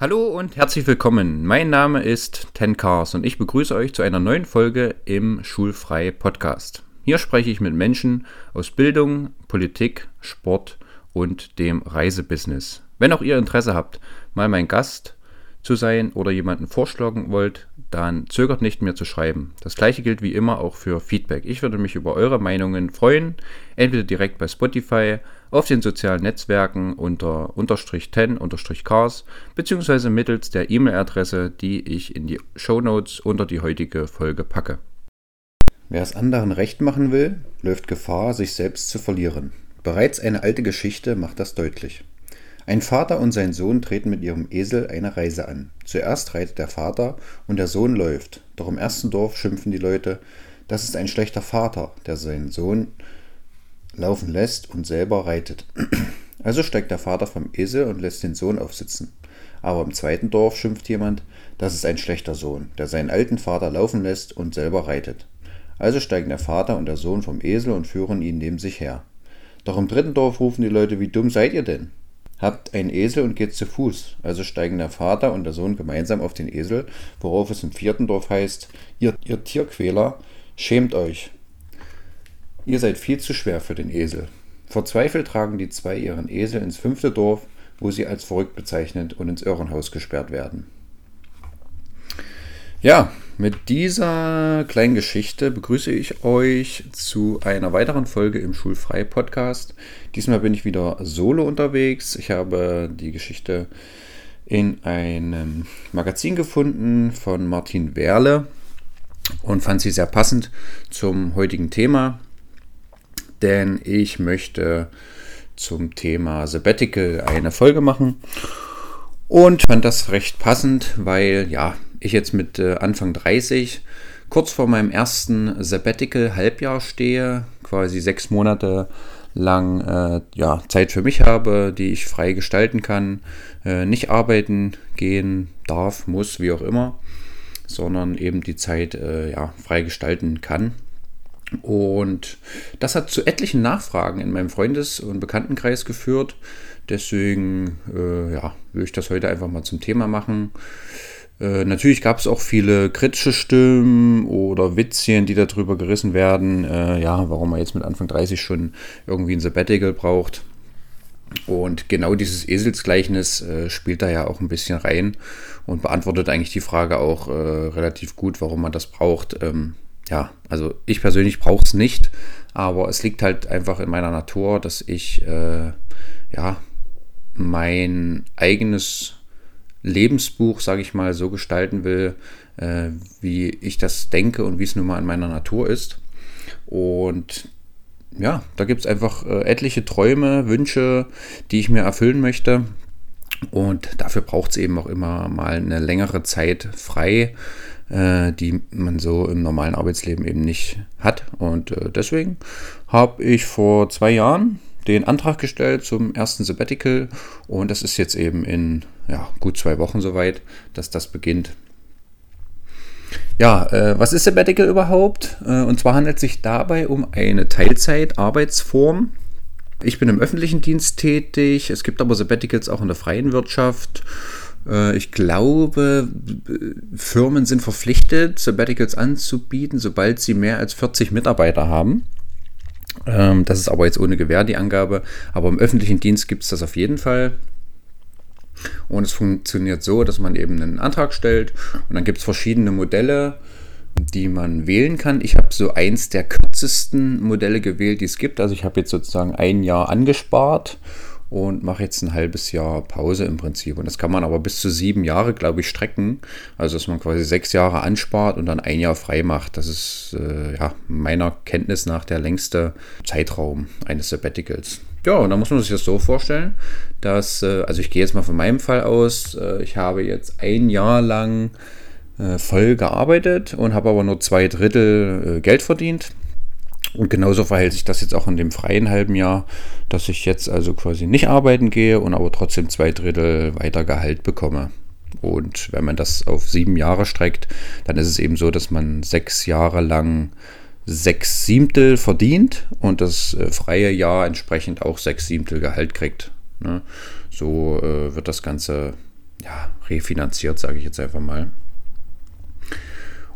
Hallo und herzlich willkommen. Mein Name ist Ten Cars und ich begrüße euch zu einer neuen Folge im Schulfrei Podcast. Hier spreche ich mit Menschen aus Bildung, Politik, Sport und dem Reisebusiness. Wenn auch ihr Interesse habt, mal mein Gast zu sein oder jemanden vorschlagen wollt, dann zögert nicht mehr zu schreiben. Das gleiche gilt wie immer auch für Feedback. Ich würde mich über eure Meinungen freuen, entweder direkt bei Spotify, auf den sozialen Netzwerken unter unterstrich 10 unterstrich cars beziehungsweise mittels der E-Mail-Adresse, die ich in die Show Notes unter die heutige Folge packe. Wer es anderen recht machen will, läuft Gefahr, sich selbst zu verlieren. Bereits eine alte Geschichte macht das deutlich. Ein Vater und sein Sohn treten mit ihrem Esel eine Reise an. Zuerst reitet der Vater und der Sohn läuft. Doch im ersten Dorf schimpfen die Leute, das ist ein schlechter Vater, der seinen Sohn laufen lässt und selber reitet. Also steigt der Vater vom Esel und lässt den Sohn aufsitzen. Aber im zweiten Dorf schimpft jemand, das ist ein schlechter Sohn, der seinen alten Vater laufen lässt und selber reitet. Also steigen der Vater und der Sohn vom Esel und führen ihn neben sich her. Doch im dritten Dorf rufen die Leute, wie dumm seid ihr denn? Habt einen Esel und geht zu Fuß. Also steigen der Vater und der Sohn gemeinsam auf den Esel, worauf es im vierten Dorf heißt, ihr, ihr Tierquäler, schämt euch. Ihr seid viel zu schwer für den Esel. Verzweifelt tragen die zwei ihren Esel ins fünfte Dorf, wo sie als verrückt bezeichnet und ins Irrenhaus gesperrt werden. Ja, mit dieser kleinen Geschichte begrüße ich euch zu einer weiteren Folge im Schulfrei Podcast. Diesmal bin ich wieder solo unterwegs. Ich habe die Geschichte in einem Magazin gefunden von Martin Werle und fand sie sehr passend zum heutigen Thema denn ich möchte zum Thema Sabbatical eine Folge machen und fand das recht passend, weil ja, ich jetzt mit äh, Anfang 30 kurz vor meinem ersten Sabbatical-Halbjahr stehe, quasi sechs Monate lang äh, ja, Zeit für mich habe, die ich frei gestalten kann, äh, nicht arbeiten gehen darf, muss, wie auch immer, sondern eben die Zeit äh, ja, frei gestalten kann. Und das hat zu etlichen Nachfragen in meinem Freundes- und Bekanntenkreis geführt. Deswegen äh, ja, will ich das heute einfach mal zum Thema machen. Äh, natürlich gab es auch viele kritische Stimmen oder Witzchen, die darüber gerissen werden, äh, ja, warum man jetzt mit Anfang 30 schon irgendwie ein Sabbatical braucht. Und genau dieses Eselsgleichnis äh, spielt da ja auch ein bisschen rein und beantwortet eigentlich die Frage auch äh, relativ gut, warum man das braucht. Ähm, ja, also ich persönlich brauche es nicht, aber es liegt halt einfach in meiner Natur, dass ich äh, ja mein eigenes Lebensbuch, sage ich mal, so gestalten will, äh, wie ich das denke und wie es nun mal in meiner Natur ist. Und ja, da gibt es einfach äh, etliche Träume, Wünsche, die ich mir erfüllen möchte. Und dafür braucht es eben auch immer mal eine längere Zeit frei, äh, die man so im normalen Arbeitsleben eben nicht hat. Und äh, deswegen habe ich vor zwei Jahren den Antrag gestellt zum ersten Sabbatical und das ist jetzt eben in ja, gut zwei Wochen soweit, dass das beginnt. Ja, äh, was ist Sabbatical überhaupt? Äh, und zwar handelt es sich dabei um eine Teilzeitarbeitsform. Ich bin im öffentlichen Dienst tätig, es gibt aber Sabbaticals auch in der freien Wirtschaft ich glaube, Firmen sind verpflichtet, Sabbaticals anzubieten, sobald sie mehr als 40 Mitarbeiter haben. Ähm, das ist aber jetzt ohne Gewähr die Angabe. Aber im öffentlichen Dienst gibt es das auf jeden Fall. Und es funktioniert so, dass man eben einen Antrag stellt und dann gibt es verschiedene Modelle, die man wählen kann. Ich habe so eins der kürzesten Modelle gewählt, die es gibt. Also ich habe jetzt sozusagen ein Jahr angespart und mache jetzt ein halbes Jahr Pause im Prinzip. Und das kann man aber bis zu sieben Jahre, glaube ich, strecken. Also dass man quasi sechs Jahre anspart und dann ein Jahr frei macht. Das ist äh, ja meiner Kenntnis nach der längste Zeitraum eines Sabbaticals. Ja, und da muss man sich das so vorstellen, dass, äh, also ich gehe jetzt mal von meinem Fall aus, äh, ich habe jetzt ein Jahr lang äh, voll gearbeitet und habe aber nur zwei Drittel äh, Geld verdient. Und genauso verhält sich das jetzt auch in dem freien halben Jahr, dass ich jetzt also quasi nicht arbeiten gehe und aber trotzdem zwei Drittel weiter Gehalt bekomme. Und wenn man das auf sieben Jahre streckt, dann ist es eben so, dass man sechs Jahre lang sechs Siebtel verdient und das äh, freie Jahr entsprechend auch sechs Siebtel Gehalt kriegt. Ne? So äh, wird das Ganze ja, refinanziert, sage ich jetzt einfach mal.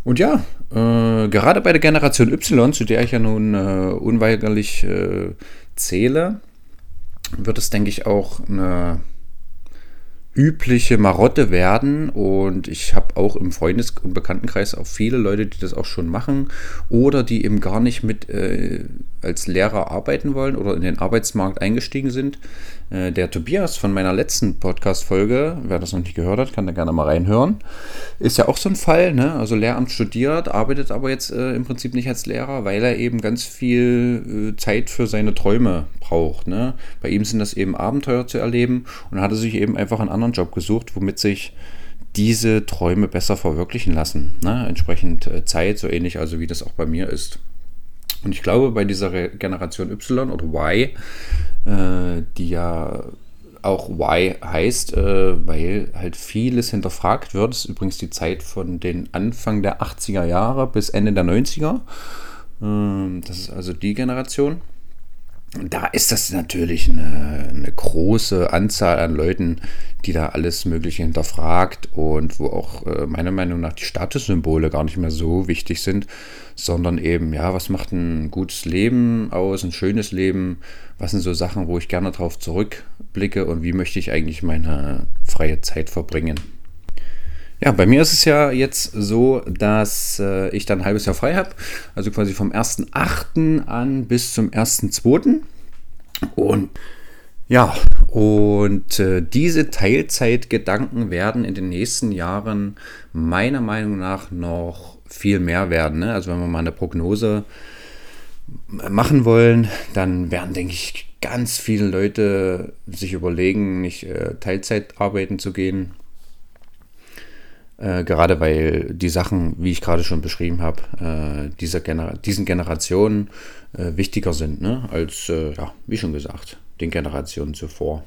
Und ja, äh, gerade bei der Generation Y, zu der ich ja nun äh, unweigerlich äh, zähle, wird es, denke ich, auch eine übliche Marotte werden. Und ich habe auch im Freundes- und Bekanntenkreis auch viele Leute, die das auch schon machen oder die eben gar nicht mit äh, als Lehrer arbeiten wollen oder in den Arbeitsmarkt eingestiegen sind. Äh, der Tobias von meiner letzten Podcast-Folge, wer das noch nicht gehört hat, kann da gerne mal reinhören, ist ja auch so ein Fall. Ne? Also Lehramt studiert, arbeitet aber jetzt äh, im Prinzip nicht als Lehrer, weil er eben ganz viel äh, Zeit für seine Träume braucht. Ne? Bei ihm sind das eben Abenteuer zu erleben und hat er sich eben einfach einen anderen Job gesucht, womit sich diese Träume besser verwirklichen lassen. Ne? Entsprechend äh, Zeit, so ähnlich also wie das auch bei mir ist. Und ich glaube, bei dieser Generation Y oder Y, äh, die ja auch Y heißt, äh, weil halt vieles hinterfragt wird. Das ist übrigens die Zeit von den Anfang der 80er Jahre bis Ende der 90er. Ähm, das ist also die Generation da ist das natürlich eine, eine, große Anzahl an Leuten, die da alles Mögliche hinterfragt und wo auch äh, meiner Meinung nach die Statussymbole gar nicht mehr so wichtig sind, sondern eben, ja, was macht ein gutes Leben aus, ein schönes Leben, was sind so Sachen, wo ich gerne drauf zurückblicke und wie möchte ich eigentlich meine freie Zeit verbringen. Ja, bei mir ist es ja jetzt so, dass äh, ich dann ein halbes Jahr frei habe. Also quasi vom 1.8. an bis zum 1.2. Und ja, und äh, diese Teilzeitgedanken werden in den nächsten Jahren meiner Meinung nach noch viel mehr werden. Ne? Also wenn wir mal eine Prognose machen wollen, dann werden, denke ich, ganz viele Leute sich überlegen, nicht äh, Teilzeit arbeiten zu gehen äh, gerade weil die Sachen, wie ich gerade schon beschrieben habe, äh, dieser Gener diesen Generationen äh, wichtiger sind, ne? als, äh, ja, wie schon gesagt, den Generationen zuvor.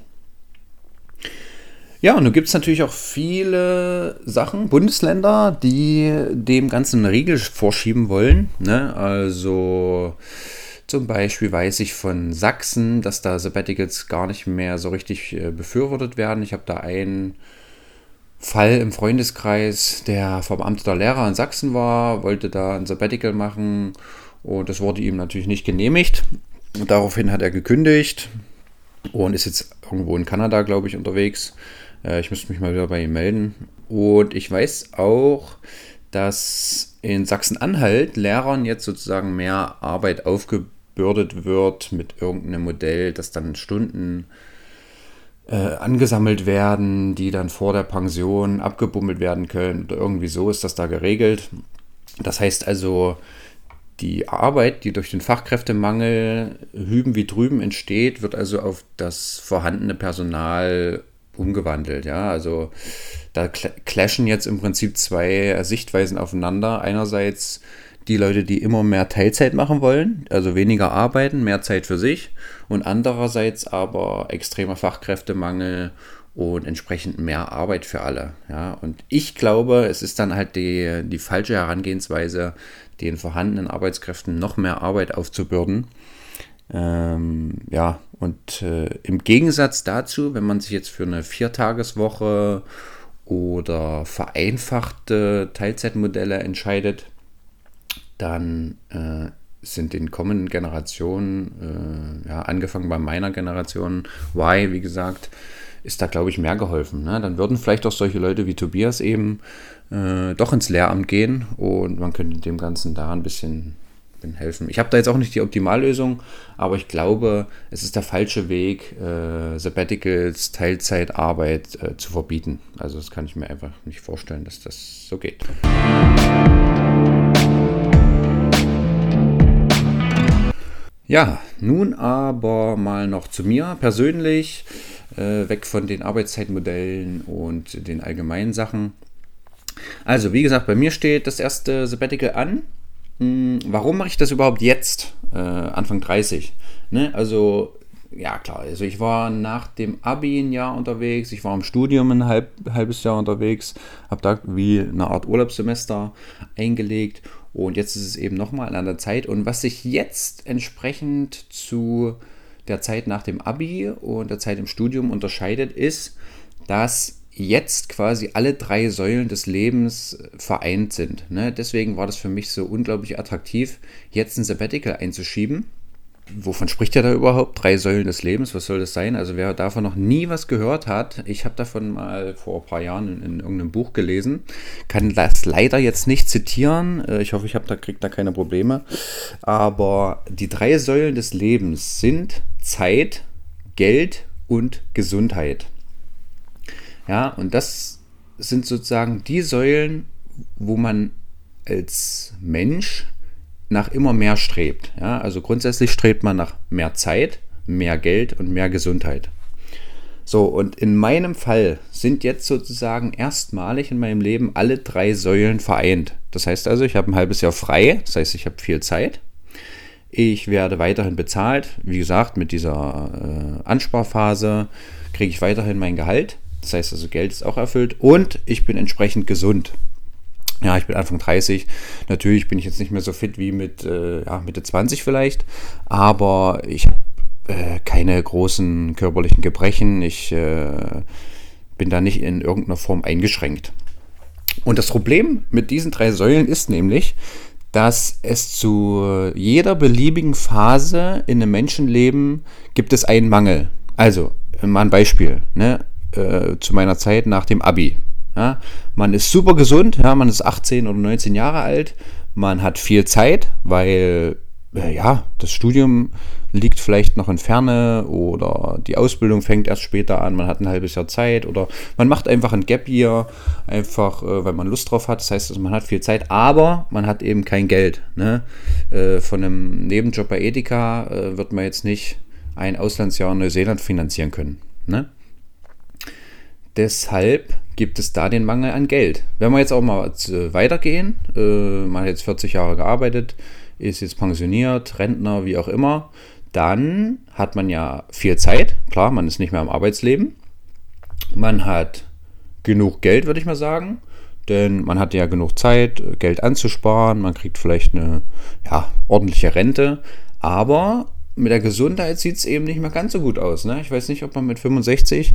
Ja, und nun gibt es natürlich auch viele Sachen, Bundesländer, die dem Ganzen eine Riegel vorschieben wollen. Ne? Also zum Beispiel weiß ich von Sachsen, dass da Sabbaticals gar nicht mehr so richtig äh, befürwortet werden. Ich habe da einen Fall im Freundeskreis, der verbeamteter Lehrer in Sachsen war, wollte da ein Sabbatical machen und das wurde ihm natürlich nicht genehmigt. Und daraufhin hat er gekündigt und ist jetzt irgendwo in Kanada, glaube ich, unterwegs. Äh, ich müsste mich mal wieder bei ihm melden. Und ich weiß auch, dass in Sachsen-Anhalt Lehrern jetzt sozusagen mehr Arbeit aufgebürdet wird mit irgendeinem Modell, das dann Stunden äh, angesammelt werden, die dann vor der Pension abgebummelt werden können. Oder irgendwie so ist das da geregelt. Das heißt also, die Arbeit, die durch den Fachkräftemangel hüben wie drüben entsteht, wird also auf das vorhandene Personal umgewandelt. Ja, also da clashen jetzt im Prinzip zwei Sichtweisen aufeinander. Einerseits die Leute, die immer mehr Teilzeit machen wollen, also weniger arbeiten, mehr Zeit für sich und andererseits aber extremer Fachkräftemangel und entsprechend mehr Arbeit für alle. Ja, und ich glaube, es ist dann halt die, die falsche Herangehensweise, den vorhandenen Arbeitskräften noch mehr Arbeit aufzubürden. Ähm, ja, und äh, im Gegensatz dazu, wenn man sich jetzt für eine Viertageswoche oder vereinfachte Teilzeitmodelle entscheidet, dann äh, sind den kommenden Generationen, äh, ja, angefangen bei meiner Generation, Y, wie gesagt, ist da, glaube ich, mehr geholfen. Ne? Dann würden vielleicht auch solche Leute wie Tobias eben äh, doch ins Lehramt gehen und man könnte dem Ganzen da ein bisschen helfen. Ich habe da jetzt auch nicht die Optimallösung, aber ich glaube, es ist der falsche Weg, äh, Sabbaticals, Teilzeitarbeit äh, zu verbieten. Also das kann ich mir einfach nicht vorstellen, dass das so geht. Ja, nun aber mal noch zu mir persönlich, äh, weg von den Arbeitszeitmodellen und den allgemeinen Sachen. Also, wie gesagt, bei mir steht das erste Sabbatical an. Hm, warum mache ich das überhaupt jetzt, äh, Anfang 30? Ne? Also, ja klar, also ich war nach dem Abi ein Jahr unterwegs, ich war im Studium ein halb, halbes Jahr unterwegs, habe da wie eine Art Urlaubssemester eingelegt und jetzt ist es eben nochmal an der Zeit. Und was sich jetzt entsprechend zu der Zeit nach dem Abi und der Zeit im Studium unterscheidet, ist, dass jetzt quasi alle drei Säulen des Lebens vereint sind. Ne? Deswegen war das für mich so unglaublich attraktiv, jetzt ein Sabbatical einzuschieben wovon spricht er da überhaupt? Drei Säulen des Lebens, was soll das sein? Also wer davon noch nie was gehört hat, ich habe davon mal vor ein paar Jahren in, in, irgendeinem Buch gelesen, kann das leider jetzt nicht zitieren. Äh, ich hoffe, ich habe da kriegt da keine Probleme. Aber die drei Säulen des Lebens sind Zeit, Geld und Gesundheit. Ja, und das sind sozusagen die Säulen, wo man als Mensch nach immer mehr strebt. Ja, also grundsätzlich strebt man nach mehr Zeit, mehr Geld und mehr Gesundheit. So, und in meinem Fall sind jetzt sozusagen erstmalig in meinem Leben alle drei Säulen vereint. Das heißt also, ich habe ein halbes Jahr frei, das heißt, ich habe viel Zeit. Ich werde weiterhin bezahlt. Wie gesagt, mit dieser äh, Ansparphase kriege ich weiterhin mein Gehalt. Das heißt also, Geld ist auch erfüllt und ich bin entsprechend gesund. Ja, ich bin Anfang 30. Natürlich bin ich jetzt nicht mehr so fit wie mit äh, ja, Mitte 20 vielleicht, aber ich habe äh, keine großen körperlichen Gebrechen. Ich äh, bin da nicht in irgendeiner Form eingeschränkt. Und das Problem mit diesen drei Säulen ist nämlich, dass es zu jeder beliebigen Phase in einem Menschenleben gibt es einen Mangel. Also, mal ein Beispiel. Ne? Äh, zu meiner Zeit nach dem Abi. Ja, man ist super gesund, ja, man ist 18 oder 19 Jahre alt, man hat viel Zeit, weil äh, ja, das Studium liegt vielleicht noch in Ferne oder die Ausbildung fängt erst später an, man hat ein halbes Jahr Zeit oder man macht einfach ein Gap Year, einfach äh, weil man Lust drauf hat. Das heißt, also, man hat viel Zeit, aber man hat eben kein Geld. Ne? Äh, von einem Nebenjob bei Edeka wird man jetzt nicht ein Auslandsjahr in Neuseeland finanzieren können. Ne? Deshalb gibt es da den Mangel an Geld. Wenn wir jetzt auch mal weitergehen, äh, man hat jetzt 40 Jahre gearbeitet, ist jetzt pensioniert, Rentner, wie auch immer, dann hat man ja viel Zeit. Klar, man ist nicht mehr im Arbeitsleben. Man hat genug Geld, würde ich mal sagen. Denn man hat ja genug Zeit, Geld anzusparen. Man kriegt vielleicht eine ja, ordentliche Rente. Aber mit der Gesundheit sieht es eben nicht mehr ganz so gut aus. Ne? Ich weiß nicht, ob man mit 65,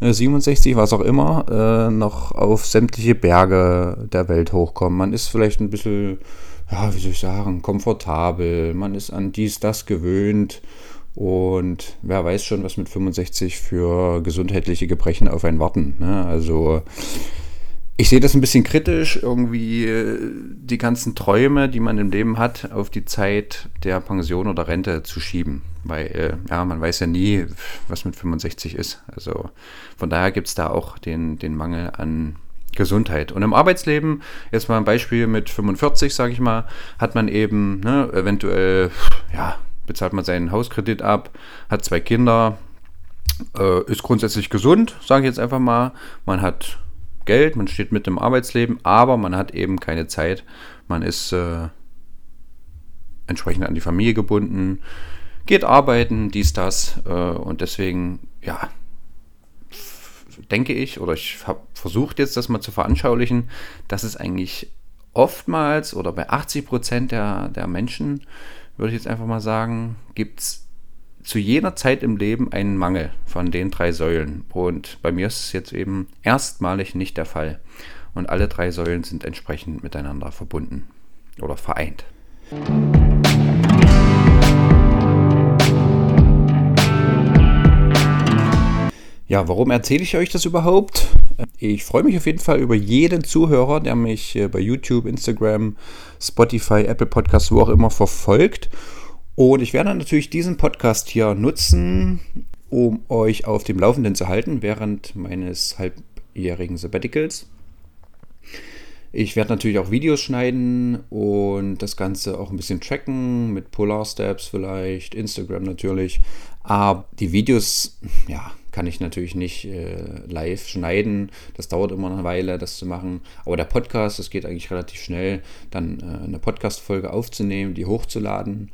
äh, 67, was auch immer, äh, noch auf sämtliche Berge der Welt hochkommt. Man ist vielleicht ein bisschen, ja, wie soll ich sagen, komfortabel. Man ist an dies, das gewöhnt. Und wer weiß schon, was mit 65 für gesundheitliche Gebrechen auf einen warten. Ne? Also ich sehe das ein bisschen kritisch, irgendwie äh, die ganzen Träume, die man im Leben hat, auf die Zeit der Pension oder Rente zu schieben. Weil, äh, ja, man weiß ja nie, was mit 65 ist. Also von daher gibt es da auch den, den Mangel an Gesundheit. Und im Arbeitsleben, jetzt mal ein Beispiel mit 45, sage ich mal, hat man eben ne, eventuell, ja, bezahlt man seinen Hauskredit ab, hat zwei Kinder, äh, ist grundsätzlich gesund, sage ich jetzt einfach mal. Man hat Geld, man steht mit im Arbeitsleben, aber man hat eben keine Zeit. Man ist äh, entsprechend an die Familie gebunden, geht arbeiten, dies, das. Äh, und deswegen, ja, denke ich, oder ich habe versucht jetzt das mal zu veranschaulichen, dass es eigentlich oftmals oder bei 80 Prozent der, der Menschen, würde ich jetzt einfach mal sagen, gibt es zu jeder Zeit im Leben einen Mangel von den drei Säulen. Und bei mir ist es jetzt eben erstmalig nicht der Fall. Und alle drei Säulen sind entsprechend miteinander verbunden oder vereint. Ja, warum erzähle ich euch das überhaupt? Ich freue mich auf jeden Fall über jeden Zuhörer, der mich äh, bei YouTube, Instagram, Spotify, Apple Podcasts, wo auch immer verfolgt und ich werde natürlich diesen Podcast hier nutzen, um euch auf dem Laufenden zu halten während meines halbjährigen Sabbaticals. Ich werde natürlich auch Videos schneiden und das Ganze auch ein bisschen tracken mit Polar Steps vielleicht, Instagram natürlich. Aber die Videos, ja, kann ich natürlich nicht äh, live schneiden. Das dauert immer eine Weile, das zu machen. Aber der Podcast, das geht eigentlich relativ schnell, dann äh, eine Podcast-Folge aufzunehmen, die hochzuladen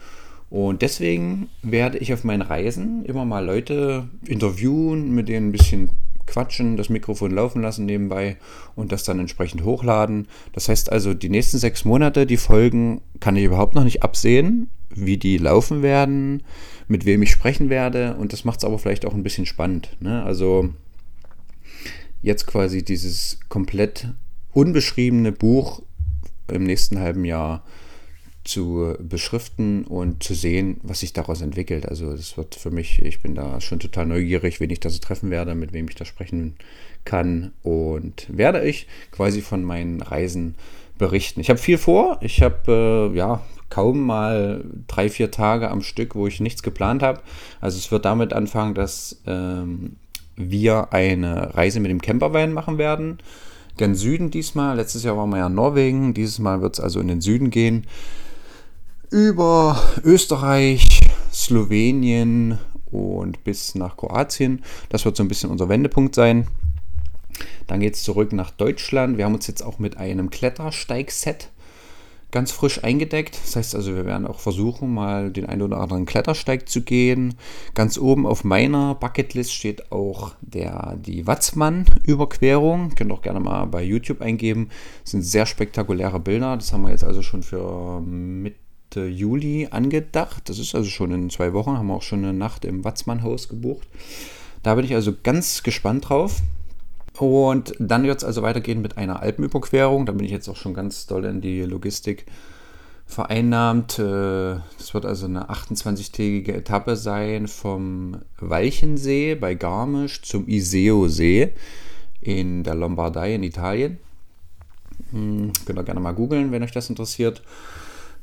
und deswegen werde ich auf meinen Reisen immer mal Leute interviewen, mit denen ein bisschen quatschen, das Mikrofon laufen lassen nebenbei und das dann entsprechend hochladen. Das heißt also, die nächsten sechs Monate, die Folgen, kann ich überhaupt noch nicht absehen, wie die laufen werden, mit wem ich sprechen werde. Und das macht es aber vielleicht auch ein bisschen spannend. Ne? Also jetzt quasi dieses komplett unbeschriebene Buch im nächsten halben Jahr zu beschriften und zu sehen, was sich daraus entwickelt. Also das wird für mich, ich bin da schon total neugierig, wen ich da so treffen werde, mit wem ich da sprechen kann und werde ich quasi von meinen Reisen berichten. Ich habe viel vor. Ich habe äh, ja kaum mal drei, vier Tage am Stück, wo ich nichts geplant habe. Also es wird damit anfangen, dass ähm, wir eine Reise mit dem Campervan machen werden. Gen Süden diesmal. Letztes Jahr waren wir ja in Norwegen. Dieses Mal wird es also in den Süden gehen über Österreich, Slowenien und bis nach Kroatien. Das wird so ein bisschen unser Wendepunkt sein. Dann geht es zurück nach Deutschland. Wir haben uns jetzt auch mit einem Klettersteigset ganz frisch eingedeckt. Das heißt also, wir werden auch versuchen, mal den einen oder anderen Klettersteig zu gehen. Ganz oben auf meiner Bucketlist steht auch der, die Watzmann-Überquerung. Könnt auch gerne mal bei YouTube eingeben. Das sind sehr spektakuläre Bilder. Das haben wir jetzt also schon für Mitte Juli angedacht. Das ist also schon in zwei Wochen, haben wir auch schon eine Nacht im Watzmann-Haus gebucht. Da bin ich also ganz gespannt drauf. Und dann wird es also weitergehen mit einer Alpenüberquerung. Da bin ich jetzt auch schon ganz doll in die Logistik vereinnahmt. Äh, das wird also eine 28-tägige Etappe sein vom Walchensee bei Garmisch zum Iseo-See in der Lombardei in Italien. Hm, könnt ihr gerne mal googeln, wenn euch das interessiert.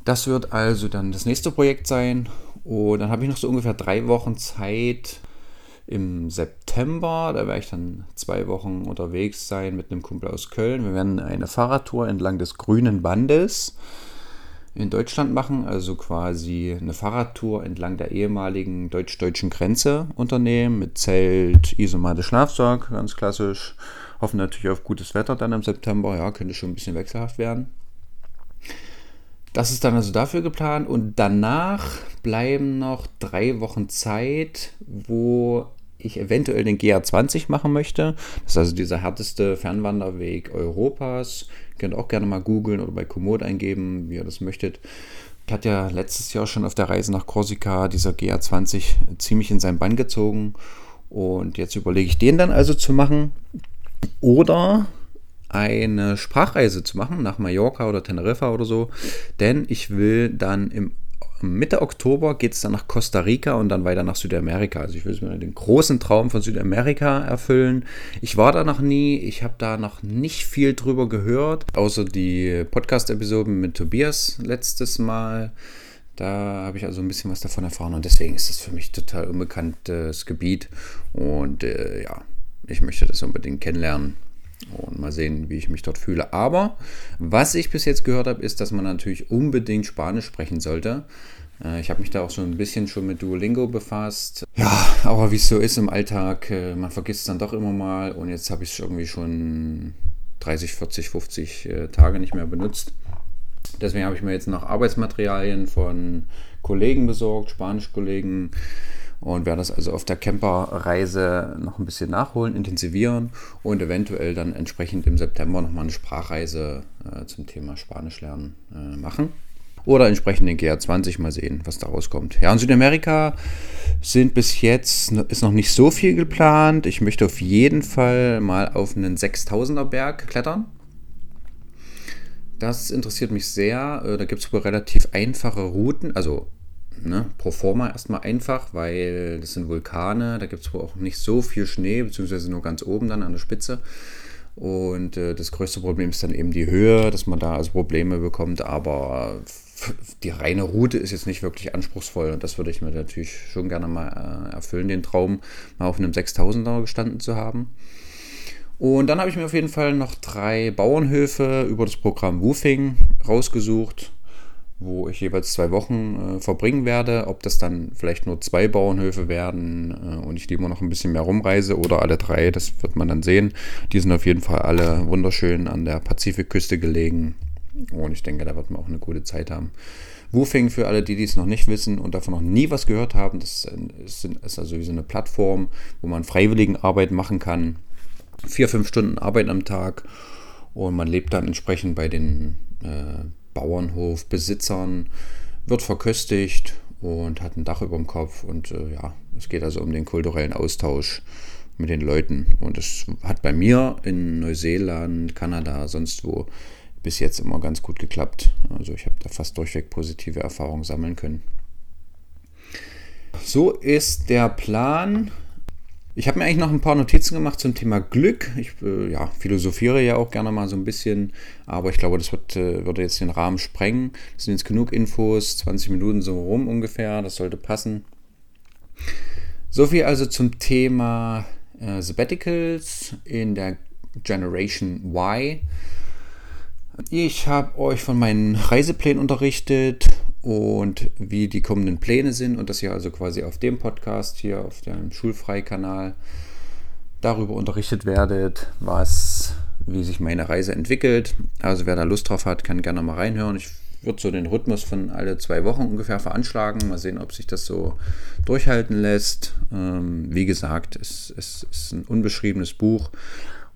Das wird also dann das nächste Projekt sein. Und dann habe ich noch so ungefähr drei Wochen Zeit im September. Da werde ich dann zwei Wochen unterwegs sein mit einem Kumpel aus Köln. Wir werden eine Fahrradtour entlang des Grünen Bandes in Deutschland machen, also quasi eine Fahrradtour entlang der ehemaligen deutsch-deutschen Grenze unternehmen mit Zelt, Isomatte, Schlafsack, ganz klassisch. Hoffen natürlich auf gutes Wetter dann im September. Ja, könnte schon ein bisschen wechselhaft werden. Das ist dann also dafür geplant und danach bleiben noch drei Wochen Zeit, wo ich eventuell den GA20 machen möchte. Das ist also dieser härteste Fernwanderweg Europas. Ihr könnt auch gerne mal googeln oder bei Komoot eingeben, wie ihr das möchtet. Ich hatte ja letztes Jahr schon auf der Reise nach Korsika dieser GA20 ziemlich in seinen Bann gezogen. Und jetzt überlege ich den dann also zu machen. Oder eine Sprachreise zu machen nach Mallorca oder Teneriffa oder so, denn ich will dann im Mitte Oktober geht es dann nach Costa Rica und dann weiter nach Südamerika. Also ich will mir den großen Traum von Südamerika erfüllen. Ich war da noch nie, ich habe da noch nicht viel drüber gehört, außer die Podcast-Episoden mit Tobias letztes Mal. Da habe ich also ein bisschen was davon erfahren und deswegen ist das für mich total unbekanntes Gebiet und äh, ja, ich möchte das unbedingt kennenlernen. Und mal sehen, wie ich mich dort fühle. Aber was ich bis jetzt gehört habe, ist, dass man natürlich unbedingt Spanisch sprechen sollte. Äh, ich habe mich da auch so ein bisschen schon mit Duolingo befasst. Ja, aber wie es so ist im Alltag, äh, man vergisst es dann doch immer mal. Und jetzt habe ich es irgendwie schon 30, 40, 50 Tage nicht mehr benutzt. Deswegen habe ich mir jetzt noch Arbeitsmaterialien von Kollegen besorgt, Spanischkollegen. kollegen und werde das also auf der Camperreise noch ein bisschen nachholen, intensivieren und eventuell dann entsprechend im September nochmal eine Sprachreise äh, zum Thema Spanisch lernen äh, machen. Oder entsprechend den GR20 mal sehen, was daraus kommt. Ja, in Südamerika sind bis jetzt ist noch nicht so viel geplant. Ich möchte auf jeden Fall mal auf einen 6000er Berg klettern. Das interessiert mich sehr. Äh, da gibt es wohl relativ einfache Routen, also ne, pro forma erstmal einfach, weil das sind Vulkane, da gibt es wohl auch nicht so viel Schnee, beziehungsweise nur ganz oben dann an der Spitze. Und äh, das größte Problem ist dann eben die Höhe, dass man da also Probleme bekommt, aber die reine Route ist jetzt nicht wirklich anspruchsvoll und das würde ich mir natürlich schon gerne mal äh, erfüllen, den Traum, mal auf einem 6000er gestanden zu haben. Und dann habe ich mir auf jeden Fall noch drei Bauernhöfe über das Programm Woofing rausgesucht wo ich jeweils zwei Wochen äh, verbringen werde. Ob das dann vielleicht nur zwei Bauernhöfe werden äh, und ich lieber noch ein bisschen mehr rumreise oder alle drei, das wird man dann sehen. Die sind auf jeden Fall alle wunderschön an der Pazifikküste gelegen und ich denke, da wird man auch eine gute Zeit haben. Woofing für alle, die dies noch nicht wissen und davon noch nie was gehört haben, das ist, ist also wie so eine Plattform, wo man Freiwilligenarbeit machen kann. Vier, fünf Stunden Arbeit am Tag und man lebt dann entsprechend bei den äh, Bauernhofbesitzern, wird verköstigt und hat ein Dach über dem Kopf. Und äh, ja, es geht also um den kulturellen Austausch. mit den Leuten. Und das hat bei mir in Neuseeland, Kanada, sonst wo bis jetzt immer ganz gut geklappt. Also ich habe da fast durchweg positive Erfahrungen sammeln können. So ist der Plan. Ich habe mir eigentlich noch ein paar Notizen gemacht zum Thema Glück. Ich äh, ja, philosophiere ja auch gerne mal so ein bisschen, aber ich glaube, das wird, äh, würde jetzt den Rahmen sprengen. Das sind jetzt genug Infos, 20 Minuten so rum ungefähr, das sollte passen. So viel also zum Thema äh, Sabbaticals in der Generation Y. Ich habe euch von meinen Reiseplänen unterrichtet und wie die kommenden Pläne sind und dass ihr also quasi auf dem Podcast hier, auf dem Schulfreikanal darüber unterrichtet werdet, was, wie sich meine Reise entwickelt. Also wer da Lust drauf hat, kann gerne mal reinhören. Ich würde so den Rhythmus von alle zwei Wochen ungefähr veranschlagen. Mal sehen, ob sich das so durchhalten lässt. Ähm, wie gesagt, es, es ist ein unbeschriebenes Buch.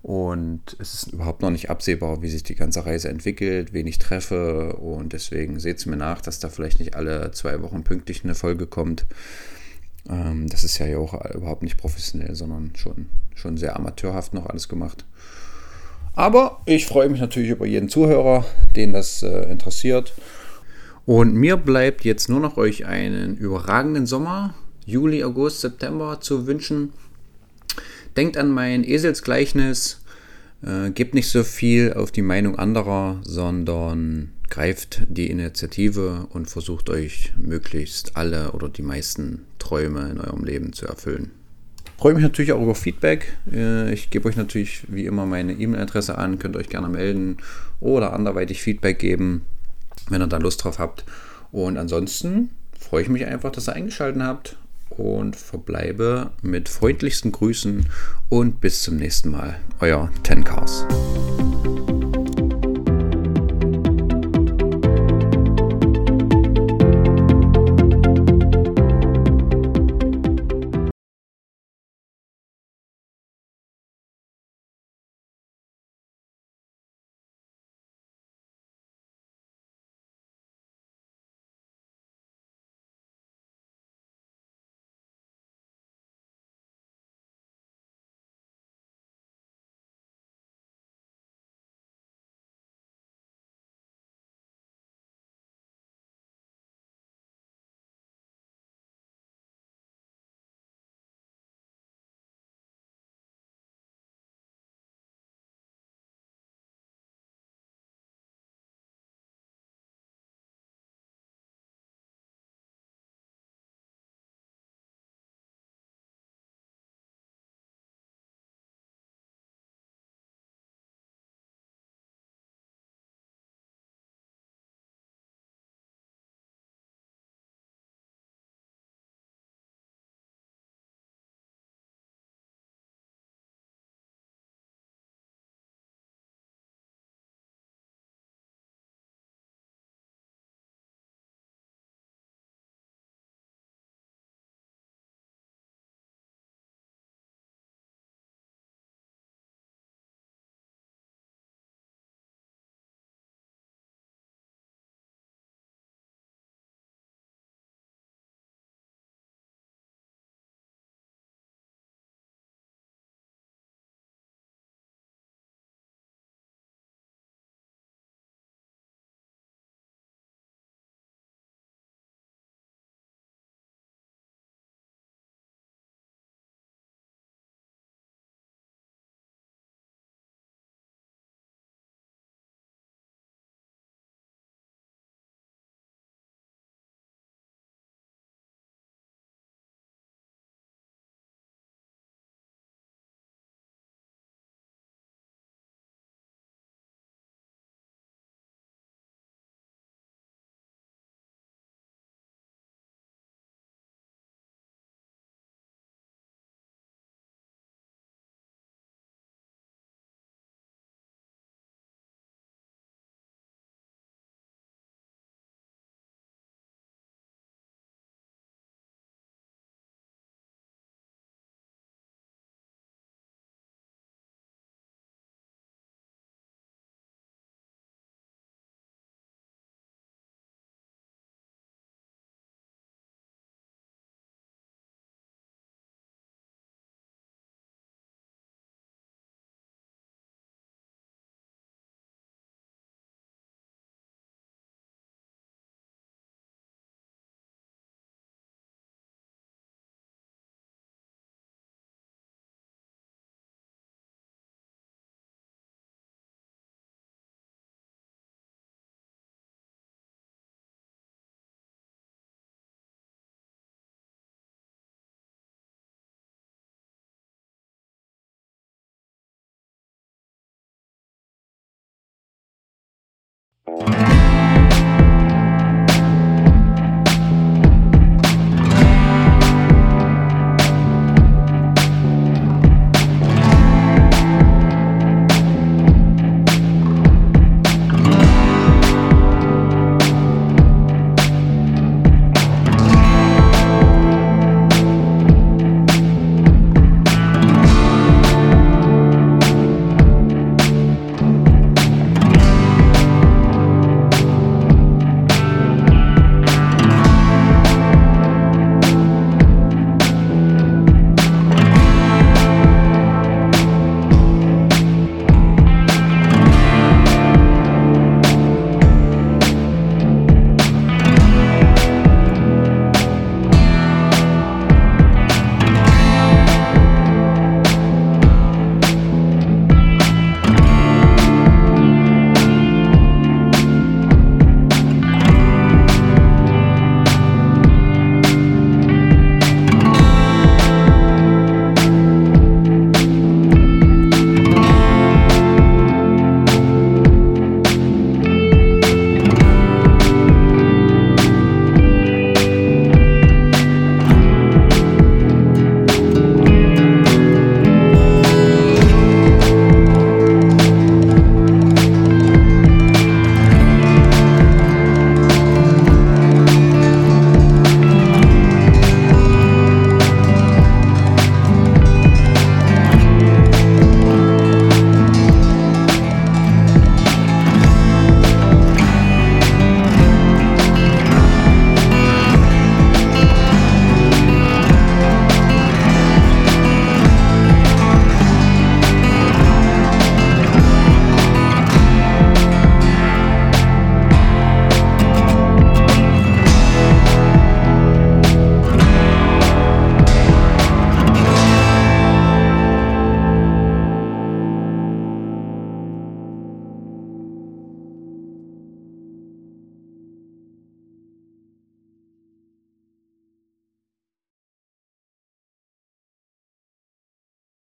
Und es ist überhaupt noch nicht absehbar, wie sich die ganze Reise entwickelt, wen ich treffe. Und deswegen seht es mir nach, dass da vielleicht nicht alle zwei Wochen pünktlich eine Folge kommt. Ähm, das ist ja auch überhaupt nicht professionell, sondern schon, schon sehr amateurhaft noch alles gemacht. Aber ich freue mich natürlich über jeden Zuhörer, den das äh, interessiert. Und mir bleibt jetzt nur noch euch einen überragenden Sommer, Juli, August, September zu wünschen. Denkt an mein Eselsgleichnis. Äh, gebt nicht so viel auf die Meinung anderer, sondern greift die Initiative und versucht euch möglichst alle oder die meisten Träume in eurem Leben zu erfüllen. Ich freue mich natürlich auch über Feedback. Äh, ich gebe euch natürlich wie immer meine E-Mail-Adresse an, könnt euch gerne melden oder anderweitig Feedback geben, wenn ihr da Lust drauf habt. Und ansonsten freue ich mich einfach, dass ihr eingeschaltet habt und verbleibe mit freundlichsten Grüßen und bis zum nächsten Mal. Euer Ten Cars.